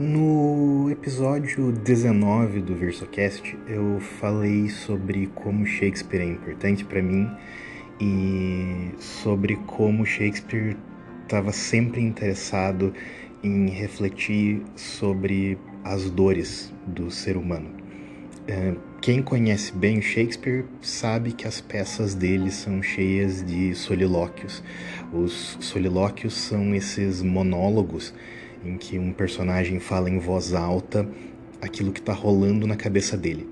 No episódio 19 do VersoCast, eu falei sobre como Shakespeare é importante para mim e sobre como Shakespeare estava sempre interessado em refletir sobre as dores do ser humano. É, quem conhece bem Shakespeare sabe que as peças dele são cheias de solilóquios. Os solilóquios são esses monólogos em que um personagem fala em voz alta aquilo que está rolando na cabeça dele.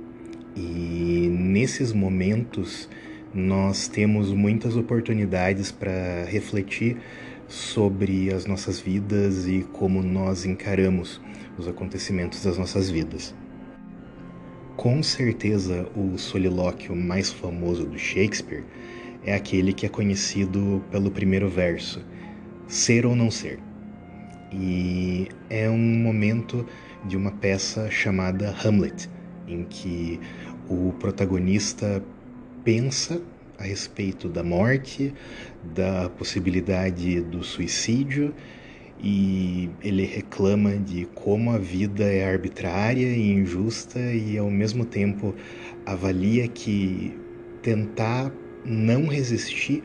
E nesses momentos nós temos muitas oportunidades para refletir sobre as nossas vidas e como nós encaramos os acontecimentos das nossas vidas. Com certeza, o solilóquio mais famoso do Shakespeare é aquele que é conhecido pelo primeiro verso: Ser ou não ser. E é um momento de uma peça chamada Hamlet, em que o protagonista pensa a respeito da morte, da possibilidade do suicídio e ele reclama de como a vida é arbitrária e injusta e ao mesmo tempo avalia que tentar não resistir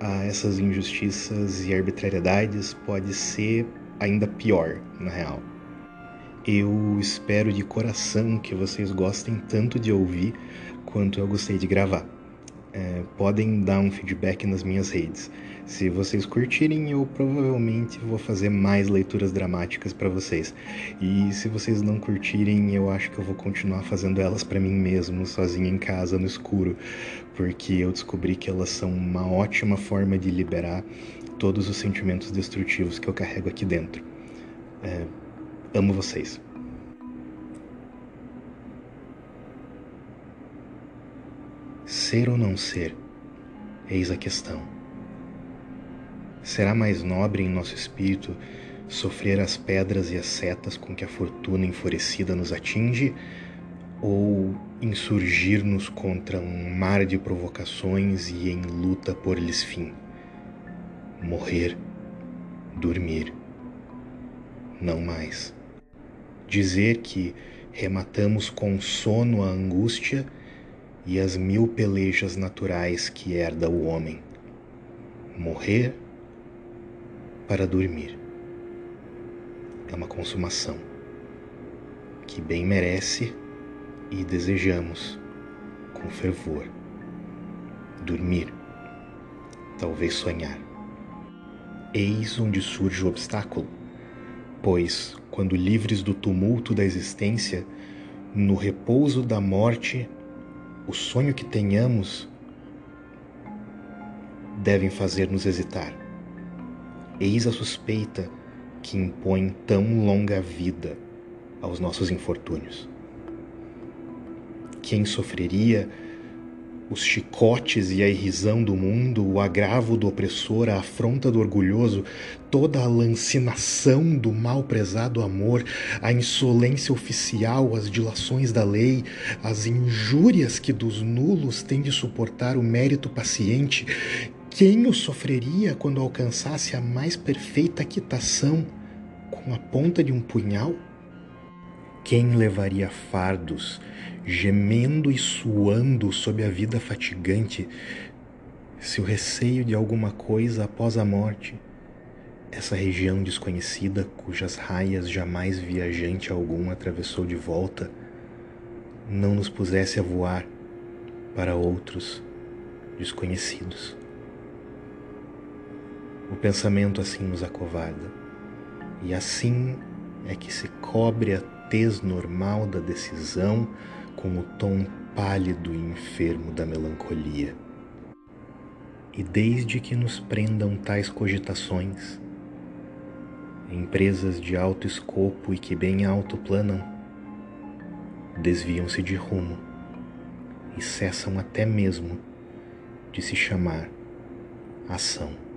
a essas injustiças e arbitrariedades pode ser ainda pior, na real. Eu espero de coração que vocês gostem tanto de ouvir quanto eu gostei de gravar. É, podem dar um feedback nas minhas redes. Se vocês curtirem, eu provavelmente vou fazer mais leituras dramáticas para vocês. E se vocês não curtirem, eu acho que eu vou continuar fazendo elas para mim mesmo, sozinho em casa, no escuro, porque eu descobri que elas são uma ótima forma de liberar todos os sentimentos destrutivos que eu carrego aqui dentro. É, amo vocês. Ser ou não ser, eis a questão. Será mais nobre em nosso espírito sofrer as pedras e as setas com que a fortuna enfurecida nos atinge, ou insurgir-nos contra um mar de provocações e em luta por lhes fim? morrer, dormir. Não mais. Dizer que rematamos com sono a angústia e as mil pelejas naturais que herda o homem. Morrer para dormir. É uma consumação que bem merece e desejamos com fervor. Dormir, talvez sonhar. Eis onde surge o obstáculo, pois, quando livres do tumulto da existência, no repouso da morte, o sonho que tenhamos devem fazer-nos hesitar. Eis a suspeita que impõe tão longa vida aos nossos infortúnios. Quem sofreria os chicotes e a irrisão do mundo, o agravo do opressor, a afronta do orgulhoso, toda a lancinação do mal prezado amor, a insolência oficial, as dilações da lei, as injúrias que dos nulos tem de suportar o mérito paciente, quem o sofreria quando alcançasse a mais perfeita quitação com a ponta de um punhal? Quem levaria fardos, gemendo e suando sob a vida fatigante, se o receio de alguma coisa após a morte, essa região desconhecida cujas raias jamais viajante algum atravessou de volta, não nos pusesse a voar para outros desconhecidos. O pensamento assim nos acovarda, e assim é que se cobre a tez normal da decisão com o tom pálido e enfermo da melancolia. E desde que nos prendam tais cogitações, empresas de alto escopo e que bem alto planam, desviam-se de rumo e cessam até mesmo de se chamar ação.